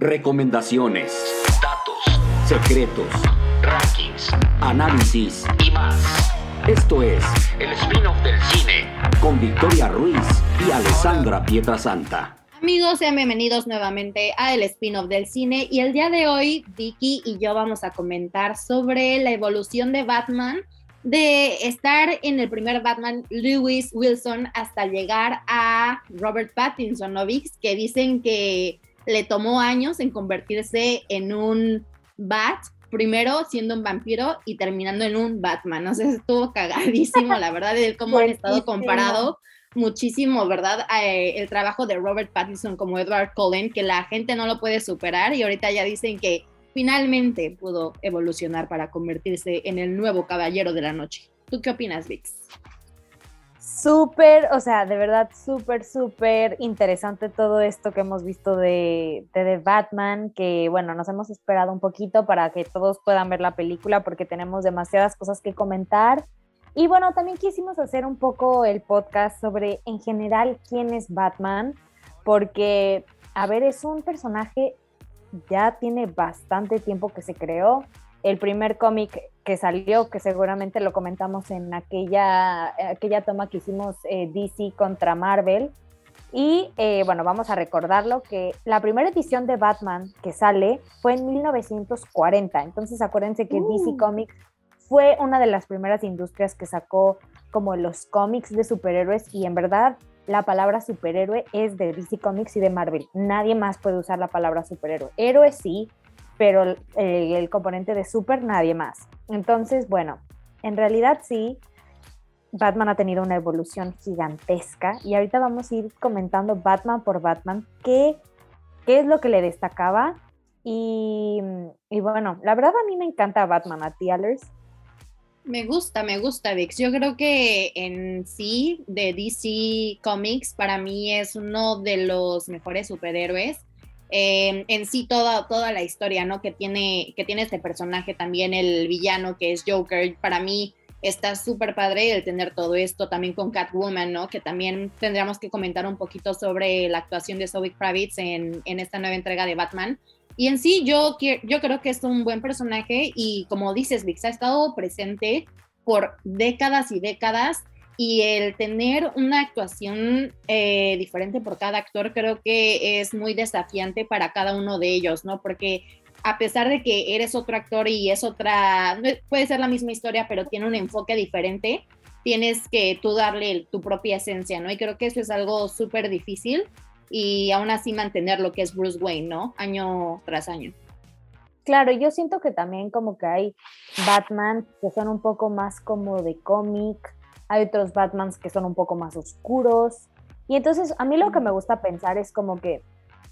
recomendaciones, datos, secretos, rankings, análisis y más. Esto es el spin-off del cine con Victoria Ruiz y Alessandra Pietrasanta. Amigos, sean bienvenidos nuevamente a el spin-off del cine y el día de hoy Vicky y yo vamos a comentar sobre la evolución de Batman de estar en el primer Batman Lewis Wilson hasta llegar a Robert Pattinson, ¿no, Vix? Que dicen que le tomó años en convertirse en un Bat, primero siendo un vampiro y terminando en un Batman. No sé, estuvo cagadísimo, la verdad, de cómo han estado comparado muchísimo, ¿verdad? Eh, el trabajo de Robert Pattinson como Edward Cullen, que la gente no lo puede superar y ahorita ya dicen que finalmente pudo evolucionar para convertirse en el nuevo caballero de la noche. ¿Tú qué opinas, Vix? Súper, o sea, de verdad súper, súper interesante todo esto que hemos visto de, de, Batman, que bueno, nos hemos esperado un poquito para que todos puedan ver la película porque tenemos demasiadas cosas que comentar. Y bueno, también quisimos hacer un poco el podcast sobre en general quién es Batman, porque, a ver, es un personaje, ya tiene bastante tiempo que se creó. El primer cómic que salió, que seguramente lo comentamos en aquella, aquella toma que hicimos eh, DC contra Marvel. Y eh, bueno, vamos a recordarlo que la primera edición de Batman que sale fue en 1940. Entonces acuérdense que DC uh. Comics fue una de las primeras industrias que sacó como los cómics de superhéroes y en verdad la palabra superhéroe es de DC Comics y de Marvel. Nadie más puede usar la palabra superhéroe. Héroe sí, pero el, componente de super nadie más. Entonces, bueno, en realidad sí, Batman ha tenido una evolución gigantesca y ahorita vamos a ir comentando Batman por Batman qué, qué es lo que le destacaba. Y, y, bueno, la verdad a mí me encanta Batman, a ti, Me gusta, me gusta, Vix. Yo creo que en sí, de DC Comics, para mí es uno de los mejores superhéroes. Em, en sí toda, toda la historia, ¿no? Que tiene, que tiene este personaje también, el villano que es Joker, para mí está súper padre el tener todo esto, también con Catwoman, ¿no? Que también tendríamos que comentar un poquito sobre la actuación de Zoe Kravitz en, en esta nueva entrega de Batman. Y en sí yo, yo creo que es un buen personaje y como dices, Vix, ha estado presente por décadas y décadas y el tener una actuación eh, diferente por cada actor creo que es muy desafiante para cada uno de ellos, ¿no? Porque a pesar de que eres otro actor y es otra, puede ser la misma historia, pero tiene un enfoque diferente, tienes que tú darle tu propia esencia, ¿no? Y creo que eso es algo súper difícil y aún así mantener lo que es Bruce Wayne, ¿no? Año tras año. Claro, yo siento que también como que hay Batman que son un poco más como de cómic, hay otros Batmans que son un poco más oscuros. Y entonces a mí lo que me gusta pensar es como que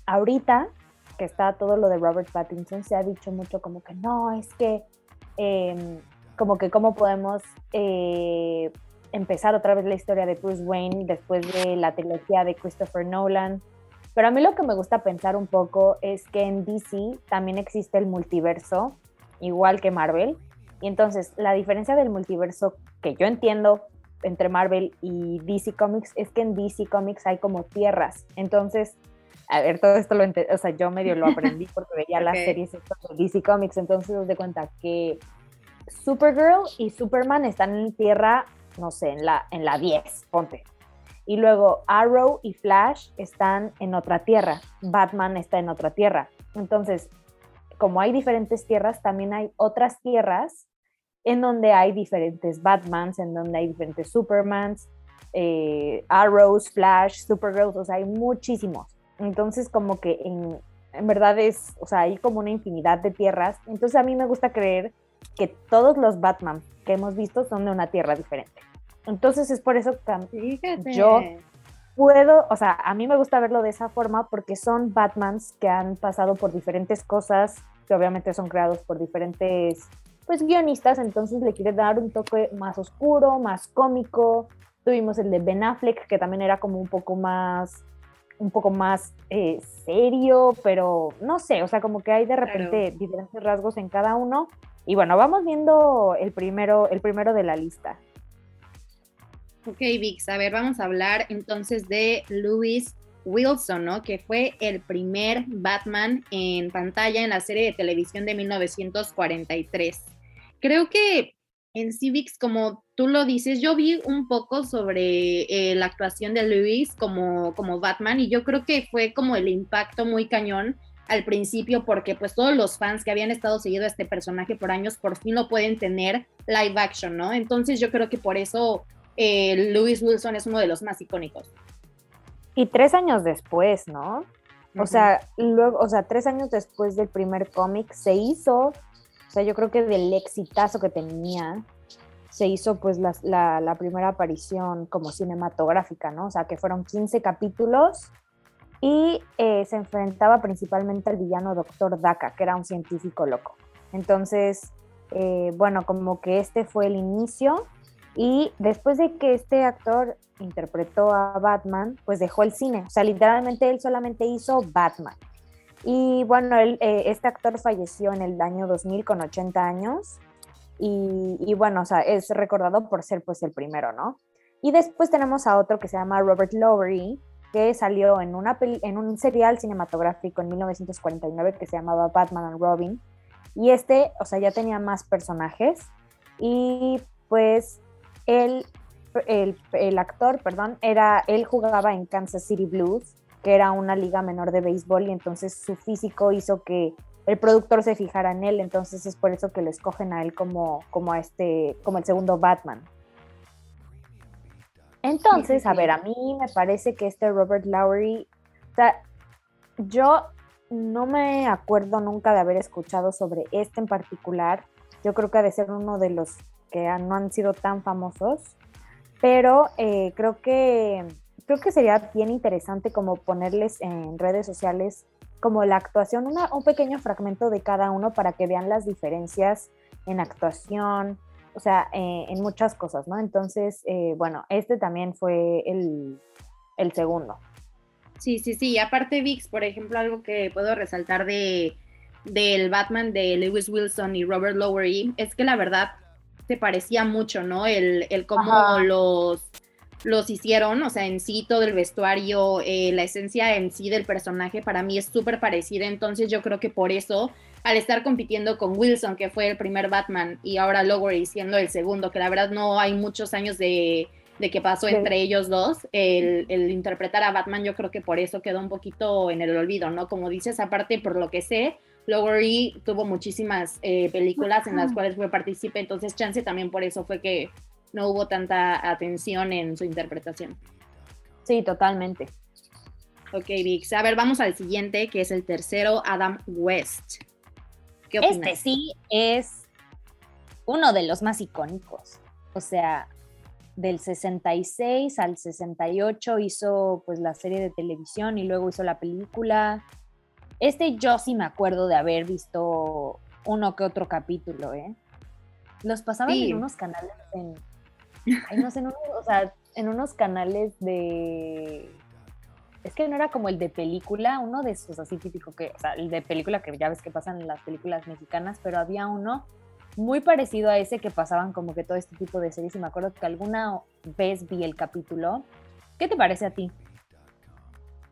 ahorita que está todo lo de Robert Pattinson, se ha dicho mucho como que no, es que em, como que cómo podemos eh, empezar otra vez la historia de Bruce Wayne después de la trilogía de Christopher Nolan. Pero a mí lo que me gusta pensar un poco es que en DC también existe el multiverso, igual que Marvel. Y entonces la diferencia del multiverso que yo entiendo entre Marvel y DC Comics es que en DC Comics hay como tierras. Entonces, a ver, todo esto lo o sea, yo medio lo aprendí porque veía las series de DC Comics, entonces os de cuenta que Supergirl y Superman están en tierra, no sé, en la, en la 10, ponte. Y luego Arrow y Flash están en otra tierra, Batman está en otra tierra. Entonces, como hay diferentes tierras, también hay otras tierras en donde hay diferentes Batmans, en donde hay diferentes Supermans, eh, Arrows, Flash, Supergirls, o sea, hay muchísimos. Entonces, como que en, en verdad es, o sea, hay como una infinidad de tierras. Entonces, a mí me gusta creer que todos los Batman que hemos visto son de una tierra diferente. Entonces, es por eso que yo puedo, o sea, a mí me gusta verlo de esa forma porque son Batmans que han pasado por diferentes cosas, que obviamente son creados por diferentes pues guionistas, entonces le quiere dar un toque más oscuro, más cómico. Tuvimos el de Ben Affleck, que también era como un poco más, un poco más eh, serio, pero no sé, o sea, como que hay de repente diferentes rasgos en cada uno. Y bueno, vamos viendo el primero, el primero de la lista. Ok, Vix, a ver, vamos a hablar entonces de Louis Wilson, ¿no? Que fue el primer Batman en pantalla en la serie de televisión de 1943. Creo que en Civics, como tú lo dices, yo vi un poco sobre eh, la actuación de Lewis como, como Batman y yo creo que fue como el impacto muy cañón al principio porque pues todos los fans que habían estado siguiendo a este personaje por años por fin lo pueden tener live action, ¿no? Entonces yo creo que por eso eh, Lewis Wilson es uno de los más icónicos. Y tres años después, ¿no? O sea, luego, o sea, tres años después del primer cómic se hizo o sea, yo creo que del exitazo que tenía, se hizo pues la, la, primera aparición como cinematográfica, ¿no? O sea, que fueron 15 capítulos y eh, se enfrentaba principalmente al villano Doctor Daka, que era un científico loco. Entonces, eh, bueno, como que este fue el inicio y después de que este actor interpretó a Batman, pues dejó el cine. O sea, literalmente él solamente hizo Batman. Y bueno, eh, este actor falleció en el año 2000 con 80 años y, bueno, o sea, es recordado por ser pues el primero, ¿no? Y después tenemos a otro que se llama Robert Lowery, que salió en, una en un serial cinematográfico en 1949 que se llamaba Batman and Robin. Y este, o sea, ya tenía más personajes y pues él, el, el actor, perdón, era, él jugaba en Kansas City Blues que era una liga menor de béisbol y entonces su físico hizo que el productor se fijara en él, entonces es por eso que lo escogen a él como, como, este, como el segundo Batman. Entonces, a ver, a mí me parece que este Robert Lowry, yo no me acuerdo nunca de haber escuchado sobre este en particular. Yo creo que ha de ser uno de los que no han sido tan famosos, pero eh, creo que creo que sería bien interesante como ponerles en redes sociales como la actuación, un pequeño fragmento de cada uno para que vean las diferencias en actuación, o sea, eh, en muchas cosas, ¿no? Entonces, eh, bueno, este también fue el, el, segundo. Sí, sí, sí. Aparte, VIX, por ejemplo, algo que puedo resaltar de del Batman de Lewis Wilson y Robert Lowery es que la verdad se parecía mucho, ¿no? El, el cómo los los hicieron, o sea, en sí todo el vestuario, eh, la esencia en sí del personaje para mí es súper parecida, entonces yo creo que por eso, al estar compitiendo con Wilson, que fue el primer Batman, y ahora Lowery siendo el segundo, que la verdad no hay muchos años de, que pasó entre ellos dos, el, interpretar a Batman yo creo que por eso quedó un poquito en el olvido, ¿no? Como dices, aparte por lo que sé, Lowery tuvo muchísimas eh, películas en las cuales fue partícipe, entonces chance también por eso fue que no hubo tanta atención en su interpretación. Sí, totalmente. Ok, Vix. A ver, vamos al siguiente, que es el tercero, Adam West. ¿Qué opinas? Este sí es uno de los más icónicos. O sea, del 66 al 68 hizo pues la serie de televisión y luego hizo la película. Este yo sí me acuerdo de haber visto uno que otro capítulo, ¿eh? Los pasaban en unos canales en, no sé, en, o sea, en unos canales de... Es que no era como el de película, uno de esos así típico que, o sea, el de película que ya ves que pasan en las películas mexicanas, pero había uno muy parecido a ese que pasaban como que todo este tipo de series y me acuerdo que alguna vez vi el capítulo. ¿Qué te parece a ti?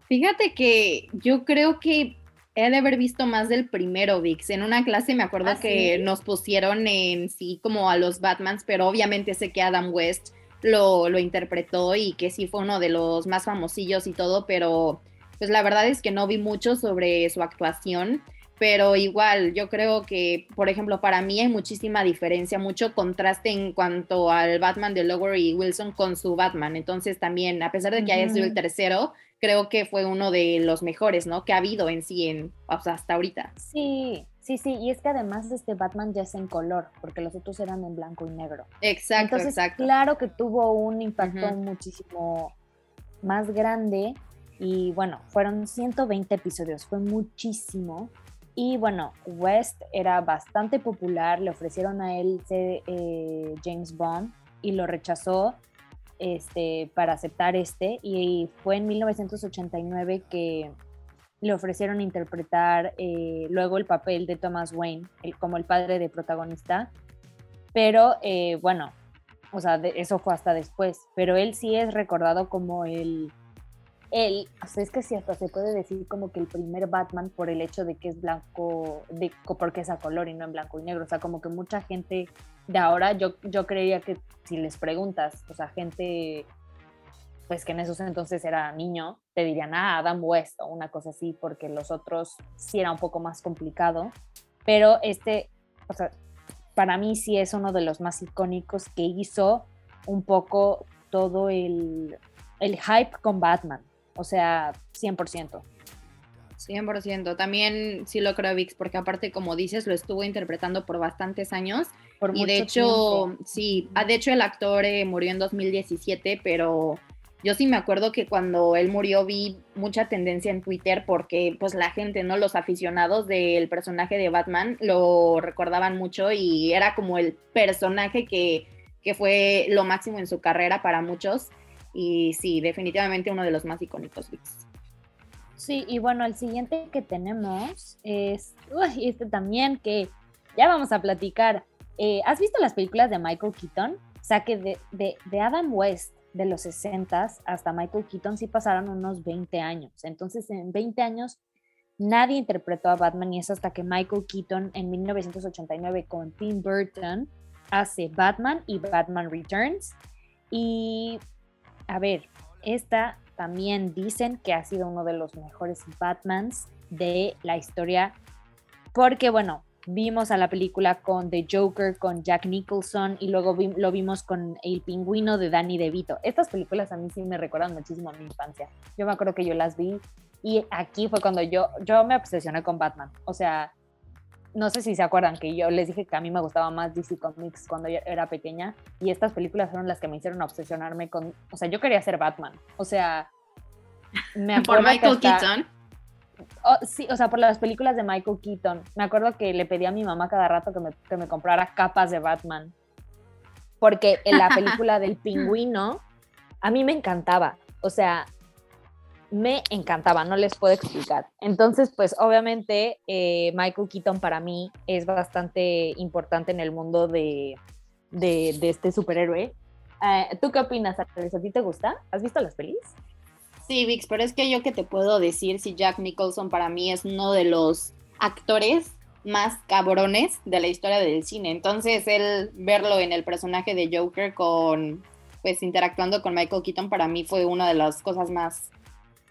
Fíjate que yo creo que he de haber visto más del primero, VIX. En una clase me acuerdo ¿Ah, que nos pusieron en sí como a los Batmans, pero obviamente sé que Adam West lo, lo interpretó y que sí fue uno de los más famosillos y todo, pero pues la verdad es que no vi mucho sobre su actuación. Pero igual, yo creo que, por ejemplo, para mí hay muchísima diferencia, mucho contraste en cuanto al Batman de Lower y Wilson con su Batman. Entonces también, a pesar de que haya sido el tercero, creo que fue uno de los mejores, ¿no? Que ha habido en sí en, hasta ahorita. Sí, sí, sí, y es que además este Batman ya es en color, porque los otros eran en blanco y negro. Exacto, Entonces, exacto. Claro que tuvo un impacto muchísimo más grande y bueno, fueron 120 episodios, fue muchísimo. Y bueno, West era bastante popular, le ofrecieron a él ser eh, James Bond y lo rechazó este, para aceptar este y fue en 1989 que le ofrecieron interpretar eh, luego el papel de Thomas Wayne como el padre de protagonista, pero eh, bueno, o sea, eso fue hasta después, pero él sí es recordado como el, el, o sea, es que sí, hasta se puede decir como que el primer Batman por el hecho de que es blanco, de, porque es a color y no en blanco y negro. O sea, como que mucha gente de ahora, yo, yo creería que si les preguntas, o sea, gente pues que en esos entonces era niño, te dirían, ah, Adam West o una cosa así, porque los otros sí era un poco más complicado. Pero este, o sea, para mí sí es uno de los más icónicos que hizo un poco todo el, el hype con Batman. O sea, 100%. 100%. También sí lo creo, Vix, porque aparte, como dices, lo estuvo interpretando por bastantes años. Por y de hecho, sí, ah, de hecho el actor eh, murió en 2017, pero yo sí me acuerdo que cuando él murió vi mucha tendencia en Twitter porque pues la gente, ¿no? Los aficionados del personaje de Batman lo recordaban mucho y era como el personaje que, que fue lo máximo en su carrera para muchos. Y sí, definitivamente uno de los más icónicos Sí, y bueno, el siguiente que tenemos es uy, este también que ya vamos a platicar. Eh, ¿Has visto las películas de Michael Keaton? O sea, que de, de, de Adam West, de los 60 hasta Michael Keaton, sí pasaron unos 20 años. Entonces, en 20 años, nadie interpretó a Batman y es hasta que Michael Keaton en 1989 con Tim Burton hace Batman y Batman Returns. Y a ver, esta también dicen que ha sido uno de los mejores Batmans de la historia, porque bueno, vimos a la película con The Joker, con Jack Nicholson y luego lo vimos con El Pingüino de Danny DeVito. Estas películas a mí sí me recuerdan muchísimo a mi infancia. Yo me acuerdo que yo las vi y aquí fue cuando yo, yo me obsesioné con Batman. O sea, no sé si se acuerdan que yo les dije que a mí me gustaba más DC Comics cuando yo era pequeña y estas películas fueron las que me hicieron obsesionarme con, o sea, yo quería ser Batman. O sea, me acuerdo por Michael Keaton. Oh, sí, o sea, por las películas de Michael Keaton. Me acuerdo que le pedí a mi mamá cada rato que me, que me comprara capas de Batman. Porque en la película del pingüino, a mí me encantaba. O sea, me encantaba, no les puedo explicar. Entonces, pues obviamente eh, Michael Keaton para mí es bastante importante en el mundo de, de, este superhéroe. Eh, ¿Tú qué opinas, ¿A ti te gusta? ¿Has visto las pelis? Sí, Vix, pero es que yo que te puedo decir si Jack Nicholson para mí es uno de los actores más cabrones de la historia del cine. Entonces, él verlo en el personaje de Joker con pues interactuando con Michael Keaton para mí fue una de las cosas más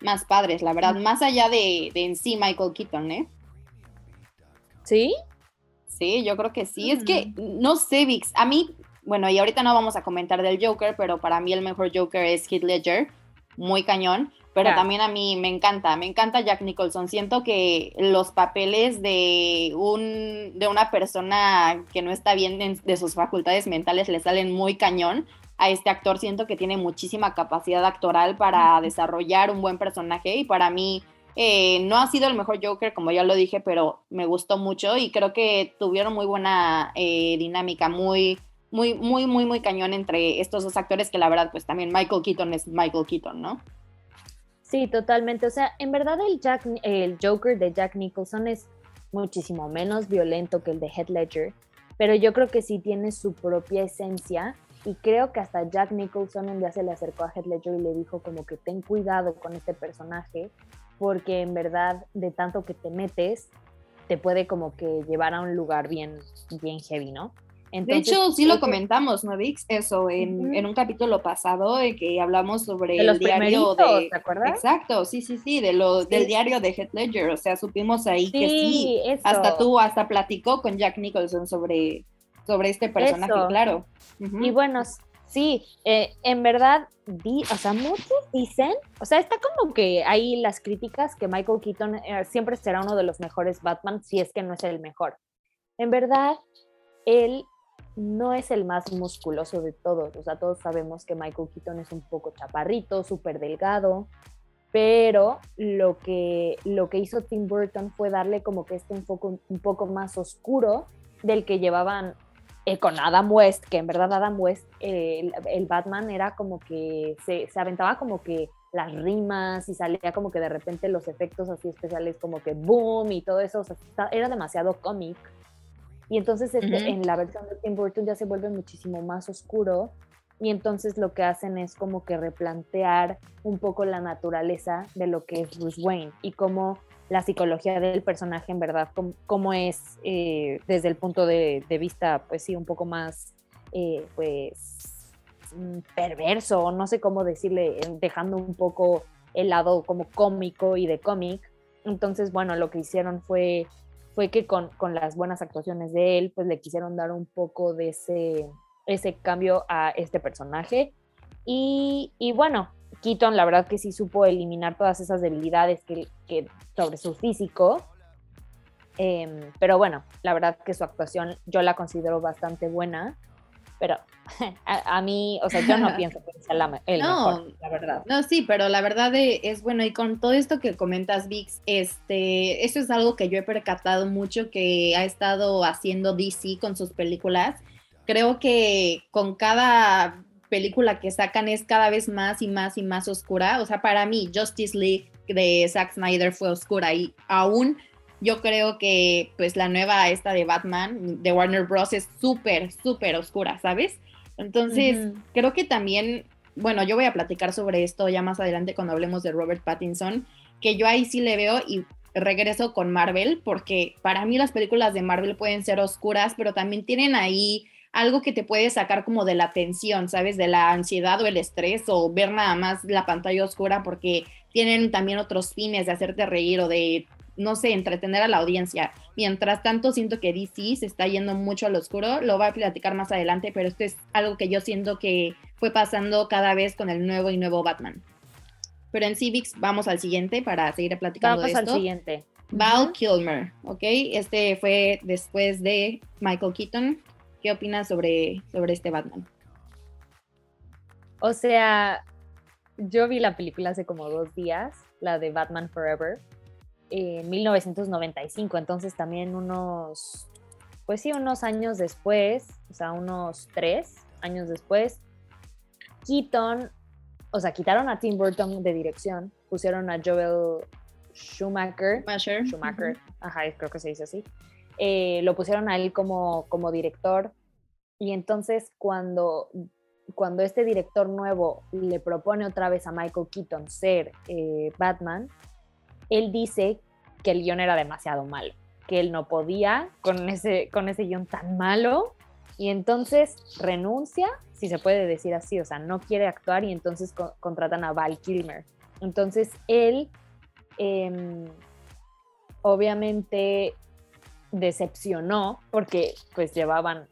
más padres, la verdad, más allá de, en sí Michael Keaton, ¿eh? ¿Sí? Sí, yo creo que sí. Es que, mm. no sé, Vix, a mí, bueno, y ahorita no vamos a comentar del Joker, pero para mí el mejor Joker es Heath Ledger, muy cañón, pero también a mí me encanta, me encanta Jack Nicholson. Siento que los papeles de, un, de una persona que no está bien de sus facultades mentales le salen muy cañón a este actor siento que tiene muchísima capacidad actoral para desarrollar un buen personaje y para mí eh, no ha sido el mejor Joker, como ya lo dije, pero me gustó mucho y creo que tuvieron muy buena eh, dinámica, muy, muy, muy, muy, muy cañón entre estos dos actores que la verdad, pues también Michael Keaton es Michael Keaton, ¿no? Sí, totalmente. O sea, en verdad el, Jack, el Joker de Jack Nicholson es muchísimo menos violento que el de Heath Ledger, pero yo creo que sí tiene su propia esencia y creo que hasta Jack Nicholson un día se le acercó a Heath Ledger y le dijo como que ten cuidado con este personaje, porque en verdad de tanto que te metes, te puede como que llevar a un lugar bien, bien heavy, ¿no? de hecho, sí lo comentamos, ¿no, Vix? Eso, en, un capítulo pasado de que hablamos sobre el diario de... ¿te acuerdas? Exacto, sí, sí, sí, de lo, del diario de Heath Ledger, o sea, supimos ahí que sí, hasta tú, hasta platicó con Jack Nicholson sobre, sobre este personaje, claro. Y bueno, sí, eh, en verdad, di, o sea, muchos dicen, o sea, está como que hay las críticas que Michael Keaton eh, siempre será uno de los mejores Batman, si es que no es el mejor. En verdad, él no es el más musculoso de todos, o sea, todos sabemos que Michael Keaton es un poco chaparrito, súper delgado, pero lo que, lo que hizo Tim Burton fue darle como que este enfoque un poco más oscuro del que llevaban eh, con Adam West, que en verdad Adam West, el, Batman era como que se, aventaba como que las rimas y salía como que de repente los efectos así especiales como que boom y todo eso, era demasiado cómic. Y entonces este, en la versión de Tim Burton ya se vuelve muchísimo más oscuro y entonces lo que hacen es como que replantear un poco la naturaleza de lo que es Bruce Wayne y cómo la psicología del personaje en verdad, cómo, es eh, desde el punto de, vista, pues sí, un poco más, eh, pues, mm, perverso, no sé cómo decirle, dejando un poco el lado como cómico y de cómic. Entonces, bueno, lo que hicieron fue, fue que con, con las buenas actuaciones de él, pues le quisieron dar un poco de ese ese cambio a este personaje. Y, bueno, Keaton la verdad que sí supo eliminar todas esas debilidades que, sobre su físico. Em, pero bueno, la verdad que su actuación yo la considero bastante buena. Pero a, mí, o sea, yo no pienso que sea la, el mejor, la verdad. No, sí, pero la verdad es bueno. Y con todo esto que comentas, Vix, este, eso es algo que yo he percatado mucho que ha estado haciendo DC con sus películas creo que con cada película que sacan es cada vez más y más y más oscura. O sea, para mí, Justice League de Zack Snyder fue oscura y aún yo creo que pues la nueva esta de Batman de Warner Bros. es súper, súper oscura, ¿sabes? Entonces, creo que también, bueno, yo voy a platicar sobre esto ya más adelante cuando hablemos de Robert Pattinson, que yo ahí sí le veo y regreso con Marvel, porque para mí las películas de Marvel pueden ser oscuras, pero también tienen ahí algo que te puede sacar como de la tensión, ¿sabes? De la ansiedad o el estrés o ver nada más la pantalla oscura porque tienen también otros fines de hacerte reír o de, no sé, entretener a la audiencia. Mientras tanto, siento que DC se está yendo mucho al oscuro, lo voy a platicar más adelante, pero esto es algo que yo siento que fue pasando cada vez con el nuevo y nuevo Batman. Pero en Civics vamos al siguiente para seguir platicando de esto. al siguiente. Val Kilmer, ¿ok? Este fue después de Michael Keaton, ¿Qué opinas sobre, sobre este Batman? O sea, yo vi la película hace como dos días, la de Batman Forever, en 1995, entonces también unos, pues sí, unos años después, o sea, unos tres años después, Keaton, o sea, quitaron a Tim Burton de dirección, pusieron a Joel Schumacher, Schumacher, Schumacher ajá, creo que se dice así, eh, lo pusieron a él como, como director y entonces cuando, cuando este director nuevo le propone otra vez a Michael Keaton ser eh, Batman, él dice que el guion era demasiado malo, que él no podía con ese, con ese guion tan malo y entonces renuncia, si se puede decir así, o sea, no quiere actuar y entonces contratan a Val Kilmer. Entonces él em, obviamente decepcionó porque pues llevaban,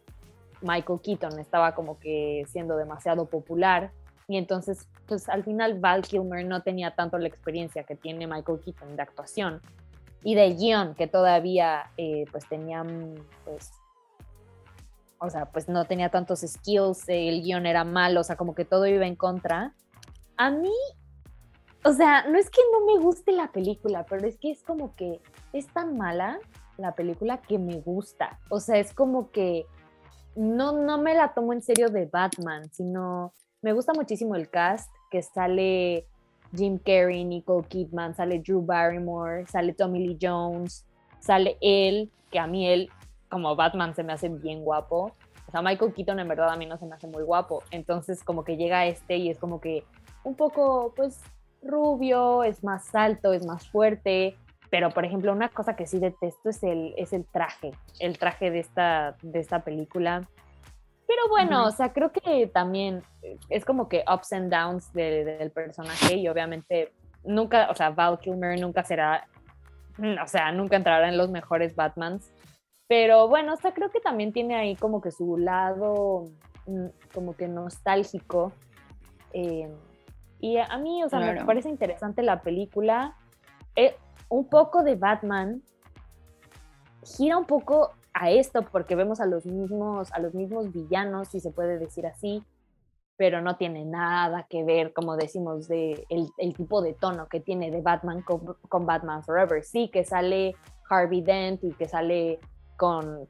Michael Keaton estaba como que siendo demasiado popular y entonces pues al final Val Kilmer no tenía tanto la experiencia que tiene Michael Keaton de actuación y de guion que todavía eh, pues tenían pues o sea pues no tenía tantos skills el guion era malo o sea como que todo iba en contra. A mí o sea no es que no me guste la película pero es que es como que es tan mala la película que me gusta. O sea, es como que no, no me la tomo en serio de Batman, sino me gusta muchísimo el cast, que sale Jim Carrey, Nicole Kidman, sale Drew Barrymore, sale Tommy Lee Jones, sale él, que a mí él como Batman se me hace bien guapo. O sea, Michael Keaton en verdad a mí no se me hace muy guapo. Entonces como que llega este y es como que un poco pues rubio, es más alto, es más fuerte, pero por ejemplo, una cosa que sí detesto es el, es el traje, el traje de esta, de esta película. Pero bueno, o sea, creo que también es como que ups and downs del personaje y obviamente nunca, o sea, Val Kilmer nunca será, o sea, nunca entrará en los mejores Batmans. Pero bueno, o sea, creo que también tiene ahí como que su lado mm, como que nostálgico. Eh, y a mí, o sea, me parece interesante la película. Eh, un poco de Batman gira un poco a esto porque vemos a los mismos, a los mismos villanos, si se puede decir así, pero no tiene nada que ver, como decimos, de el, tipo de tono que tiene de Batman con, Batman Forever. Sí, que sale Harvey Dent y que sale con,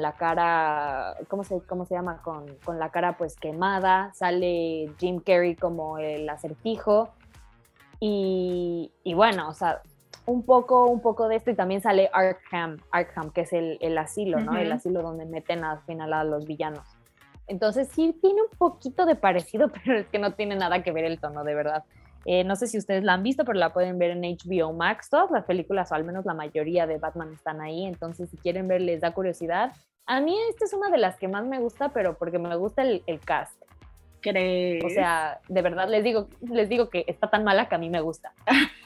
la cara, ¿cómo se, cómo se llama? Con, la cara pues quemada, sale Jim Carrey como el acertijo. Y, y bueno, o sea, un poco, un poco de esto y también sale Arkham, Arkham que es el, asilo, ¿no? El asilo donde meten al final a los villanos. Entonces sí tiene un poquito de parecido, pero es que no tiene nada que ver el tono, de verdad. Eh, no sé si ustedes la han visto, pero la pueden ver en HBO Max. Todas las películas, o al menos la mayoría de Batman, están ahí. Entonces, si quieren ver, les da curiosidad. A mí esta es una de las que más me gusta, pero porque me gusta el, cast. ¿Crees? O sea, de verdad les digo, les digo que está tan mala que a mí me gusta.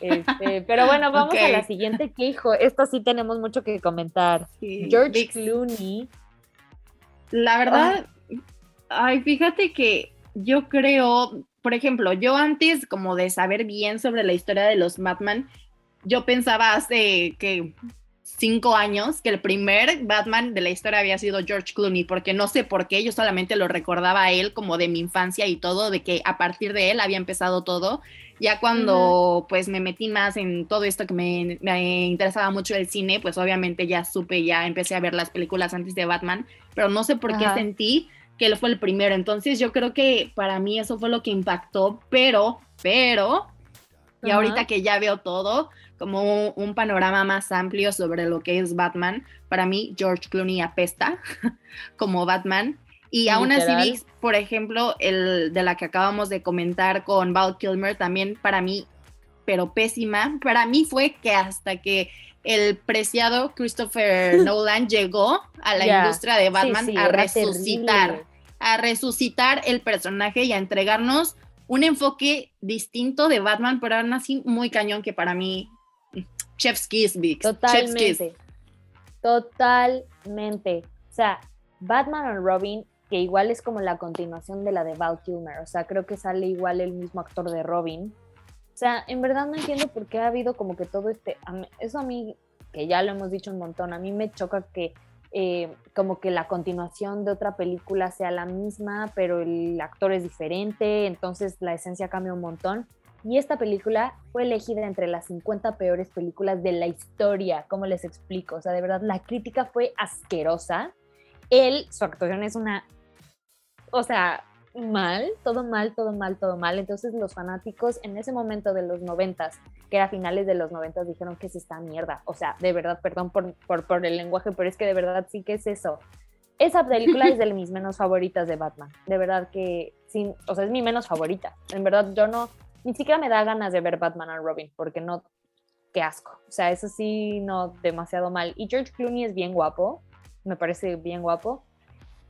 Este, pero bueno, vamos a la siguiente que hijo, esto sí tenemos mucho que comentar. George Clooney. La verdad, ay, fíjate que yo creo, por ejemplo, yo antes como de saber bien sobre la historia de los Batman, yo pensaba hace que cinco años que el primer Batman de la historia había sido George Clooney, porque no sé por qué, yo solamente lo recordaba a él como de mi infancia y todo, de que a partir de él había empezado todo. Ya cuando pues me metí más en todo esto que me, interesaba mucho el cine, pues obviamente ya supe, ya empecé a ver las películas antes de Batman, pero no sé por qué sentí que él fue el primero. Entonces yo creo que para mí eso fue lo que impactó, pero, pero, y ahorita que ya veo todo, como un, panorama más amplio sobre lo que es Batman, para mí George Clooney apesta como Batman. Y aún así, por ejemplo, el de la que acabamos de comentar con Val Kilmer, también para mí, pero pésima, para mí fue que hasta que el preciado Christopher Nolan llegó a la industria de Batman a resucitar, a resucitar el personaje y a entregarnos un enfoque distinto de Batman, pero aún así muy cañón que para mí, Chef's Kiss, Vix. Totalmente. Totalmente. O sea, Batman and Robin, que igual es como la continuación de la de Val Kilmer, o sea, creo que sale igual el mismo actor de Robin, o sea, en verdad no entiendo por qué ha habido como que todo este, eso a mí, que ya lo hemos dicho un montón, a mí me choca que eh, como que la continuación de otra película sea la misma, pero el actor es diferente, entonces la esencia cambia un montón. Y esta película fue elegida entre las 50 peores películas de la historia, como les explico. O sea, de verdad, la crítica fue asquerosa. Él, su actuación es una... O sea, mal, todo mal, todo mal, todo mal. Entonces los fanáticos en ese momento de los noventas, que era finales de los noventas, dijeron que es esta mierda. O sea, de verdad, perdón por, por, el lenguaje, pero es que de verdad sí que es eso. Esa película es de mis menos favoritas de Batman. De verdad que, sí, o sea, es mi menos favorita. En verdad, yo no, ni siquiera me da ganas de ver Batman and Robin, porque no, qué asco. O sea, eso sí, no, demasiado mal. Y George Clooney es bien guapo, me parece bien guapo.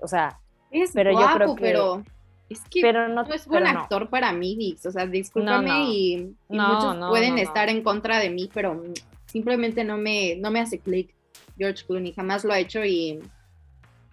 O sea, es pero guapo, yo creo que... pero es que pero no, es buen actor para mí, Vix. O sea, discúlpame y, muchos pueden estar en contra de mí, pero simplemente no me, no me hace clic George Clooney. Jamás lo ha hecho y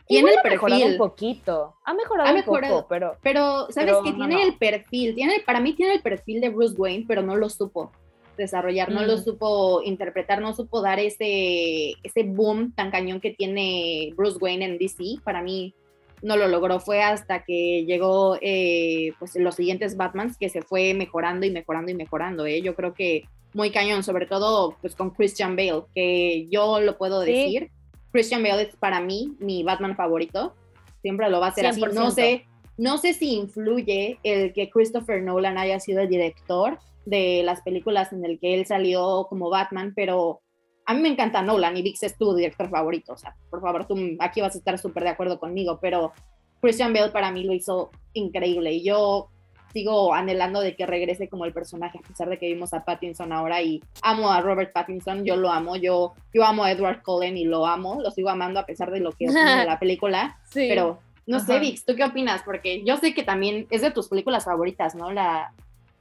tiene el perfil. Ha mejorado un poquito. Ha mejorado, un poco, pero. Pero, ¿sabes que Tiene el perfil. Tiene, para mí tiene el perfil de Bruce Wayne, pero no lo supo desarrollar, no lo mm. supo interpretar, no supo dar ese, ese boom tan cañón que tiene Bruce Wayne en DC. Para mí no lo logró. Fue hasta que llegó eh, pues los siguientes Batmans que se fue mejorando y mejorando y mejorando. ¿eh? Yo creo que muy cañón, sobre todo pues con Christian Bale, que yo lo puedo decir. Christian Bale es para mí mi Batman favorito. Siempre lo va a ser así. No sé, no sé si influye el que Christopher Nolan haya sido el director de las películas en el que él salió como Batman, pero a mí me encanta Nolan y Vix es tu director favorito, o sea, por favor, tú aquí vas a estar súper de acuerdo conmigo, pero Christian Bale para mí lo hizo increíble y yo sigo anhelando de que regrese como el personaje, a pesar de que vimos a Pattinson ahora y amo a Robert Pattinson, yo lo amo, yo, yo amo a Edward Cullen y lo amo, lo sigo amando a pesar de lo que es de la película, pero no sé, Vix, ¿tú qué opinas? Porque yo sé que también es de tus películas favoritas, ¿no? La,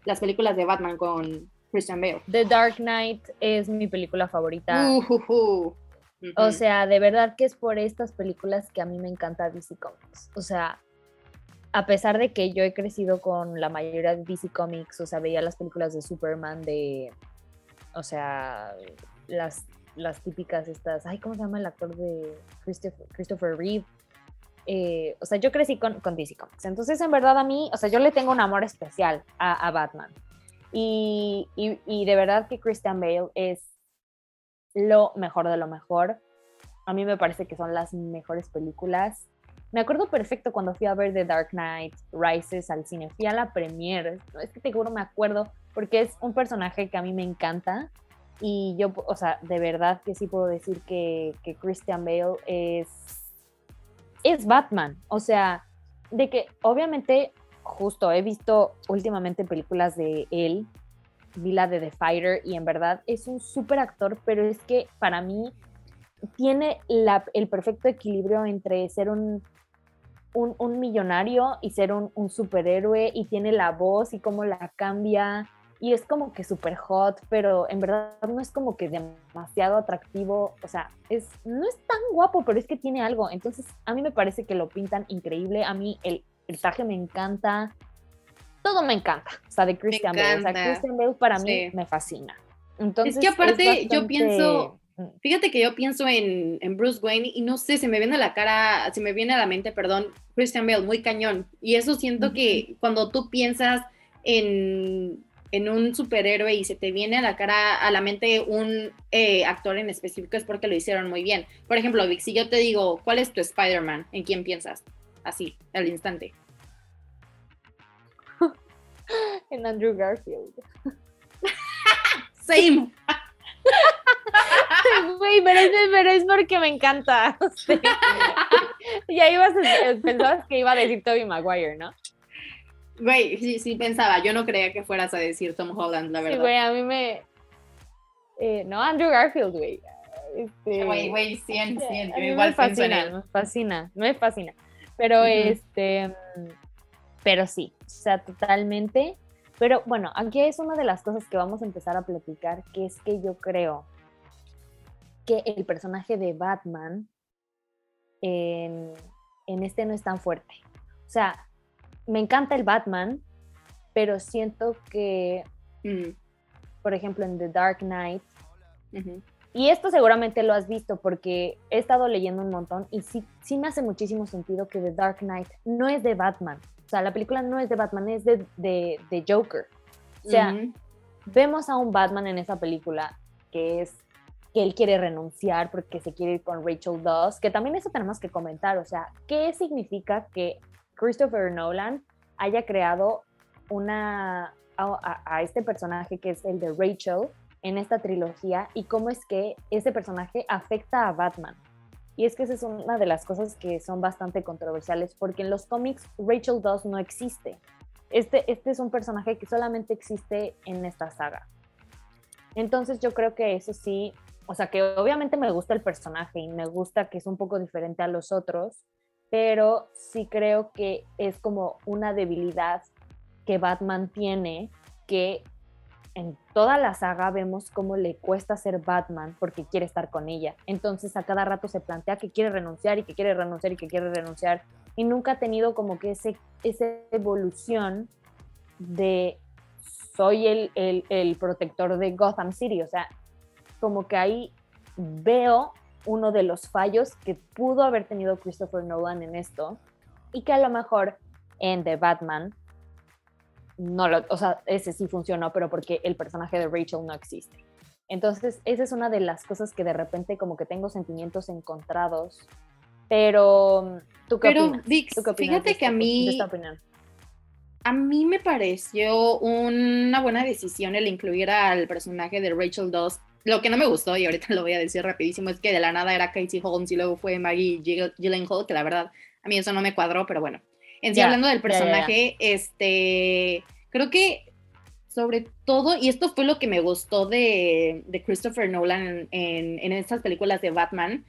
las películas de Batman con Christian Bale. The Dark Knight es mi película favorita. O sea, de verdad que es por estas películas que a mí me encanta DC Comics. O sea, a pesar de que yo he crecido con la mayoría de DC Comics, o sea, veía las películas de Superman, de, o sea, las, las típicas estas, ay, ¿cómo se llama el actor de Christopher, Reeve? Eh, o sea, yo crecí con, con, DC Comics. Entonces, en verdad, a mí, o sea, yo le tengo un amor especial a, a Batman. Y, de verdad que Christian Bale es lo mejor de lo mejor. A mí me parece que son las mejores películas. Me acuerdo perfecto cuando fui a ver The Dark Knight Rises al cine. Fui a la premiere. Es que te juro, me acuerdo porque es un personaje que a mí me encanta. Y yo, o sea, de verdad que sí puedo decir que, que Christian Bale es, es Batman. O sea, de que obviamente, justo he visto últimamente películas de él, vi la de The Fighter y en verdad es un súper actor, pero es que para mí tiene el perfecto equilibrio entre ser un, un, millonario y ser un, un, superhéroe y tiene la voz y cómo la cambia y es como que súper hot, pero en verdad no es como que demasiado atractivo, o sea, es, no es tan guapo, pero es que tiene algo, entonces a mí me parece que lo pintan increíble, a mí el, el traje me encanta, todo me encanta, o sea, de Christian Bale, o sea, Christian Bale para mí me fascina. Entonces, es que aparte yo pienso. Fíjate que yo pienso en, en, Bruce Wayne y no sé, se me viene a la cara, se me viene a la mente, perdón, Christian Bale, muy cañón. Y eso siento que cuando tú piensas en en un superhéroe y se te viene a la cara, a la mente un eh, actor en específico es porque lo hicieron muy bien. Por ejemplo, Vic, si yo te digo, ¿cuál es tu Spider-Man? ¿En quién piensas? Así, al instante. en Andrew Garfield. Same. Güey, pero, pero, es porque me encanta. ya ibas a, pensabas que iba a decir Toby Maguire, ¿no? Güey, sí, sí pensaba, yo no creía que fueras a decir Tom Holland, la verdad. Sí, güey, a mí me... Eh, no, Andrew Garfield, güey. Este, güey, güey, 100, 100. Yo igual me fascina, me fascina, me fascina. Pero este, pero sí, o sea, totalmente. Pero bueno, aquí es una de las cosas que vamos a empezar a platicar, que es que yo creo que el personaje de Batman en, en este no es tan fuerte. O sea, me encanta el Batman, pero siento que, mm. por ejemplo, en The Dark Knight, y esto seguramente lo has visto porque he estado leyendo un montón y sí, sí me hace muchísimo sentido que The Dark Knight no es de Batman. O sea, la película no es de Batman, es de, de, Joker. O sea, vemos a un Batman en esa película que es que él quiere renunciar porque se quiere ir con Rachel Dawes, que también eso tenemos que comentar, o sea, ¿qué significa que Christopher Nolan haya creado una, a, este personaje que es el de Rachel en esta trilogía y cómo es que ese personaje afecta a Batman. Y es que esa es una de las cosas que son bastante controversiales porque en los cómics Rachel Dawes no existe. Este, este es un personaje que solamente existe en esta saga. Entonces yo creo que eso sí, o sea que obviamente me gusta el personaje y me gusta que es un poco diferente a los otros, pero sí creo que es como una debilidad que Batman tiene, que en toda la saga vemos cómo le cuesta ser Batman porque quiere estar con ella. Entonces a cada rato se plantea que quiere renunciar y que quiere renunciar y que quiere renunciar. Y nunca ha tenido como que ese, esa evolución de soy el, el, el protector de Gotham City. O sea, como que ahí veo uno de los fallos que pudo haber tenido Christopher Nolan en esto y que a lo mejor en The Batman no lo, o sea, ese sí funcionó, pero porque el personaje de Rachel no existe. Entonces, esa es una de las cosas que de repente como que tengo sentimientos encontrados, pero ¿tú qué pero, opinas? Vix, fíjate que a mí a mí me pareció una buena decisión el incluir al personaje de Rachel Dawes lo que no me gustó, y ahorita lo voy a decir rapidísimo, es que de la nada era Casey Holmes y luego fue Maggie Gyllenhaal, que la verdad a mí eso no me cuadró, pero bueno. En sí, hablando del personaje, este, creo que sobre todo, y esto fue lo que me gustó de, de Christopher Nolan en, en, en estas películas de Batman,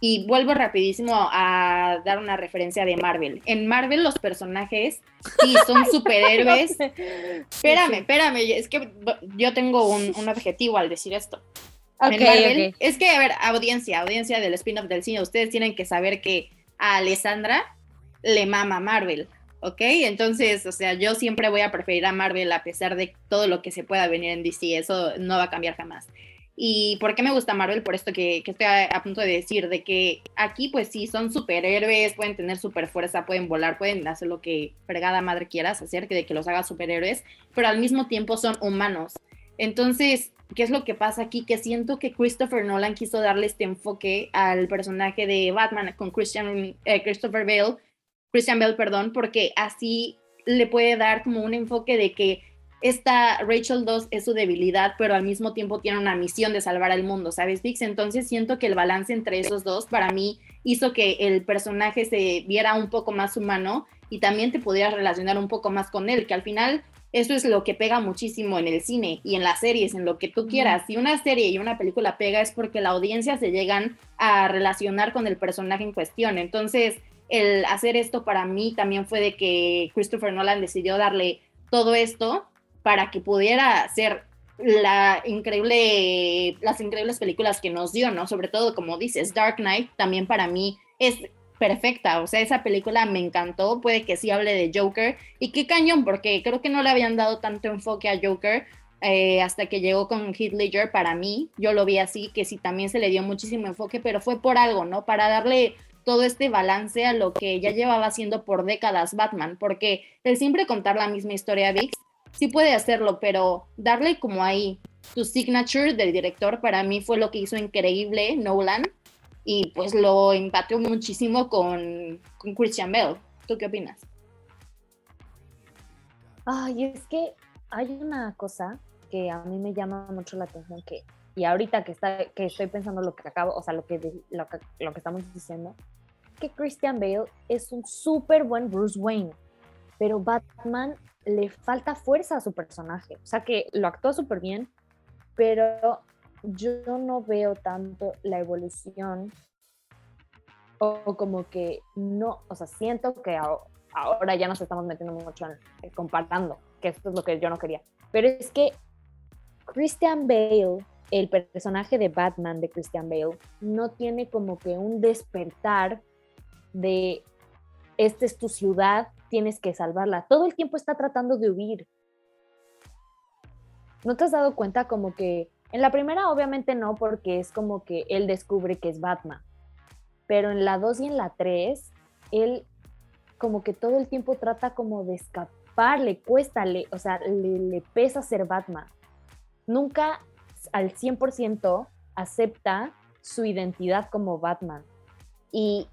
y vuelvo rapidísimo a dar una referencia de Marvel. En Marvel los personajes sí son superhéroes. espérame, espérame, es que yo tengo un, objetivo al decir esto. Okay, Es que, a ver, audiencia, audiencia del spin-off del cine, ustedes tienen que saber que a Alessandra le mama Marvel, ¿ok? Entonces, o sea, yo siempre voy a preferir a Marvel a pesar de todo lo que se pueda venir en DC, eso no va a cambiar jamás. ¿Y por qué me gusta Marvel? Por esto que, estoy a, punto de decir, de que aquí pues sí, son superhéroes, pueden tener super fuerza, pueden volar, pueden hacer lo que fregada madre quieras hacer, que de que los haga superhéroes, pero al mismo tiempo son humanos. Entonces, ¿qué es lo que pasa aquí? Que siento que Christopher Nolan quiso darle este enfoque al personaje de Batman con Christian, eh, Christopher Bale, Christian Bale, perdón, porque así le puede dar como un enfoque de que esta Rachel 2 es su debilidad, pero al mismo tiempo tiene una misión de salvar al mundo, ¿sabes, Vix? Entonces siento que el balance entre esos dos para mí hizo que el personaje se viera un poco más humano y también te pudieras relacionar un poco más con él, que al final eso es lo que pega muchísimo en el cine y en las series, en lo que tú quieras. Si una serie y una película pega es porque la audiencia se llegan a relacionar con el personaje en cuestión. Entonces, el hacer esto para mí también fue de que Christopher Nolan decidió darle todo esto para que pudiera ser la increíble, las increíbles películas que nos dio, ¿no? Sobre todo, como dices, Dark Knight también para mí es perfecta, o sea, esa película me encantó, puede que sí hable de Joker, y qué cañón, porque creo que no le habían dado tanto enfoque a Joker eh, hasta que llegó con Heath Ledger, para mí, yo lo vi así, que sí también se le dio muchísimo enfoque, pero fue por algo, ¿no? Para darle todo este balance a lo que ya llevaba haciendo por décadas Batman, porque el siempre contar la misma historia, VIX, sí puede hacerlo, pero darle como ahí tu signature del director para mí fue lo que hizo increíble Nolan y pues lo empató muchísimo con, Christian Bale. ¿Tú qué opinas? Ay, es que hay una cosa que a mí me llama mucho la atención que y ahorita que está que estoy pensando lo que acabo, o sea, lo que, lo que estamos diciendo, que Christian Bale es un súper buen Bruce Wayne, pero Batman le falta fuerza a su personaje, o sea, que lo actúa súper bien, pero yo no veo tanto la evolución o, como que no, o sea, siento que ahora ya nos estamos metiendo mucho en, comparando, que esto es lo que yo no quería, pero es que Christian Bale, el personaje de Batman de Christian Bale, no tiene como que un despertar de, esta es tu ciudad, tienes que salvarla. Todo el tiempo está tratando de huir. ¿No te has dado cuenta como que en la primera obviamente no, porque es como que él descubre que es Batman. Pero en la 2 y en la 3, él como que todo el tiempo trata como de escapar, le cuesta, le, o sea, le, le pesa ser Batman. Nunca al 100% acepta su identidad como Batman. Y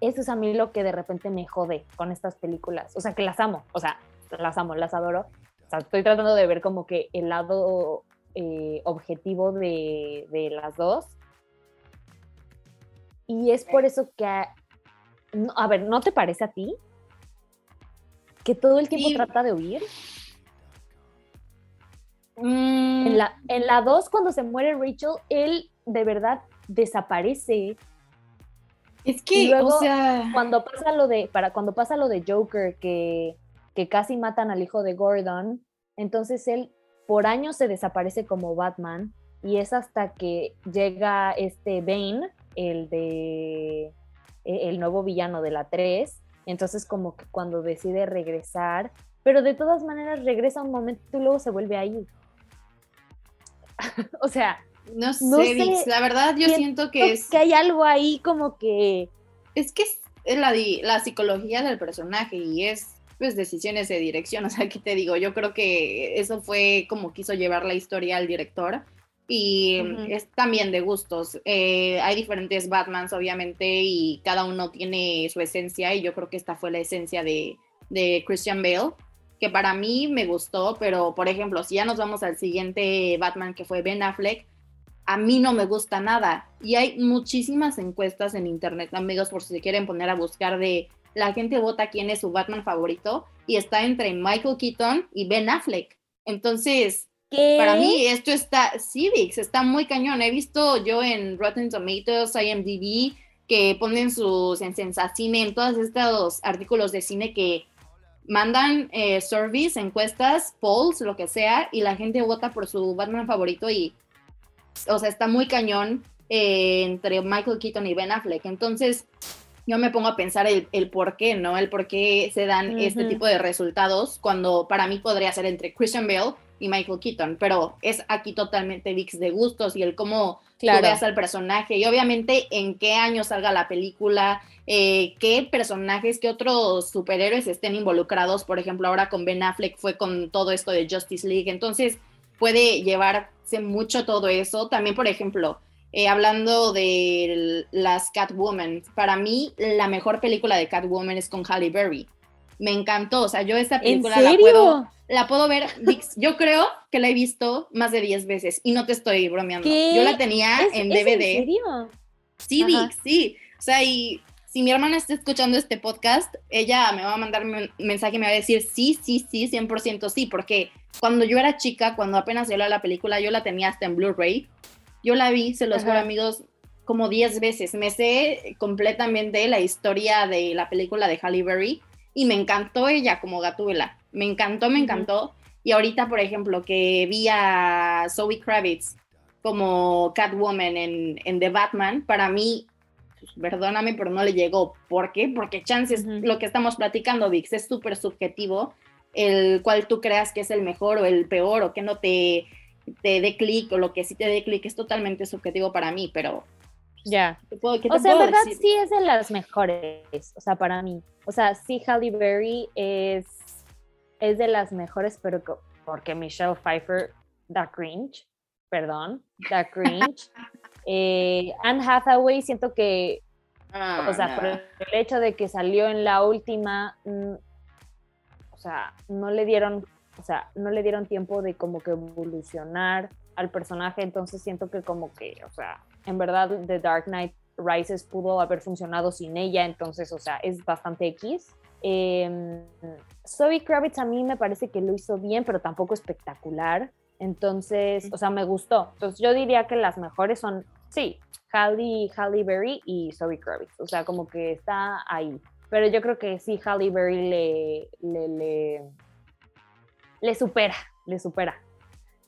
eso es a mí lo que de repente me jode con estas películas. O sea, que las amo, o sea, las amo, las adoro. O sea, estoy tratando de ver como que el lado eh, objetivo de, las dos. Y es por eso que, a, ver, ¿no te parece a ti? Que todo el tiempo trata de huir. Mm. En la, en la 2, cuando se muere Rachel, él de verdad desaparece. Es que, o sea. Cuando pasa lo de, para, cuando pasa lo de Joker, que, que casi matan al hijo de Gordon, entonces él por años se desaparece como Batman y es hasta que llega este Bane, el de e, el nuevo villano de la 3, entonces como que cuando decide regresar, pero de todas maneras regresa un momento y luego se vuelve a ir. o sea, no sé, la verdad yo siento que es que hay algo ahí como que es que es la, la psicología del personaje y es pues decisiones de dirección, o sea, ¿qué te digo? Yo creo que eso fue como quiso llevar la historia al director y es también de gustos. Eh, hay diferentes Batmans, obviamente, y cada uno tiene su esencia y yo creo que esta fue la esencia de, de Christian Bale, que para mí me gustó, pero por ejemplo, si ya nos vamos al siguiente Batman que fue Ben Affleck, a mí no me gusta nada. Y hay muchísimas encuestas en internet, amigos, por si se quieren poner a buscar de la gente vota quién es su Batman favorito y está entre Michael Keaton y Ben Affleck. Entonces, para mí esto está, Civics, está muy cañón. He visto yo en Rotten Tomatoes, IMDb, que ponen sus en Sensacine, en todos estos artículos de cine que mandan eh, service, encuestas, polls, lo que sea, y la gente vota por su Batman favorito y, o sea, está muy cañón eh, entre Michael Keaton y Ben Affleck. Entonces, yo me pongo a pensar el, el por qué, ¿no? El por qué se dan este tipo de resultados cuando para mí podría ser entre Christian Bale y Michael Keaton, pero es aquí totalmente VIX de gustos y el cómo claro. tú veas al personaje y obviamente en qué año salga la película, eh, qué personajes, qué otros superhéroes estén involucrados, por ejemplo, ahora con Ben Affleck fue con todo esto de Justice League, entonces puede llevarse mucho todo eso, también por ejemplo, eh, hablando de las Catwoman, para mí la mejor película de Catwoman es con Halle Berry. me encantó. O sea, yo esta película la puedo, la puedo ver, yo creo que la he visto más de 10 veces y no te estoy bromeando. Yo la tenía en DVD. ¿En serio? Sí, Vix, sí. O sea, y si mi hermana está escuchando este podcast, ella me va a mandar un mensaje y me va a decir sí, sí, sí, 100% sí, porque cuando yo era chica, cuando apenas salió la película, yo la tenía hasta en Blu-ray. Yo la vi, se los juro amigos, como 10 veces. Me sé completamente la historia de la película de Halle Berry y me encantó ella como Gatúbela. Me encantó, me encantó. Y ahorita, por ejemplo, que vi a Zoe Kravitz como Catwoman en, en The Batman, para mí pues, perdóname, pero no le llegó. ¿Por qué? Porque chances, lo que estamos platicando, Vix, es súper subjetivo, el cual tú creas que es el mejor o el peor o que no te, te dé clic o lo que sí te dé clic es totalmente subjetivo para mí, pero... Pues, ya. o sea, en verdad sí es de las mejores, o sea, para mí. O sea, sí, Halle Berry es, es de las mejores, pero porque Michelle Pfeiffer da cringe, perdón, da cringe. Eh, Anne Hathaway siento que, ah, o sea, por el hecho de que salió en la última, mm, sea, no le dieron, o sea, no le dieron tiempo de como que evolucionar al personaje, entonces siento que como que, o sea, en verdad The Dark Knight Rises pudo haber funcionado sin ella, entonces, o sea, es bastante X. Eh, Zoe Kravitz a mí me parece que lo hizo bien, pero tampoco espectacular. Entonces, o sea, me gustó. Entonces, yo diría que las mejores son, sí, Halle, Halle Berry y Zoe Kravitz. O sea, como que está ahí. Pero yo creo que sí, Halle Berry le, le, le, supera, le supera.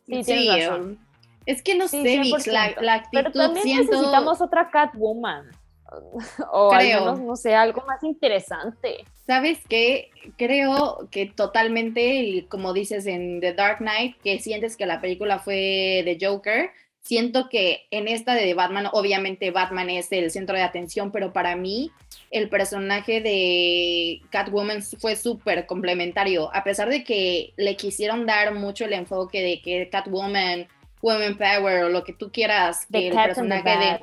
Sí, tienes razón. Es que no sé, la, la, actitud Pero también necesitamos otra Catwoman. o al menos, no sé, algo más interesante. ¿Sabes qué? Creo que totalmente, como dices en The Dark Knight, que sientes que la película fue de Joker, siento que en esta de Batman, obviamente Batman es el centro de atención, pero para mí el personaje de Catwoman fue súper complementario, a pesar de que le quisieron dar mucho el enfoque de que Catwoman, Women Power o lo que tú quieras, que el personaje de...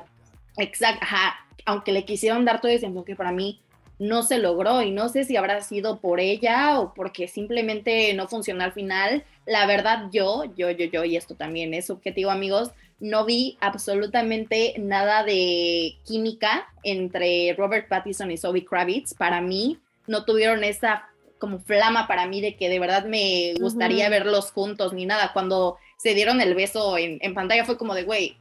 Exacto, ajá, aunque le quisieron dar todo ese enfoque para mí, no se logró. Y no sé si habrá sido por ella o porque simplemente no funcionó al final. La verdad, yo, yo, yo, yo, y esto también es subjetivo, amigos, no vi absolutamente nada de química entre Robert Pattinson y Zoe Kravitz. Para mí, no tuvieron esa como flama para mí de que de verdad me gustaría verlos juntos ni nada. Cuando se dieron el beso en, pantalla fue como de, güey,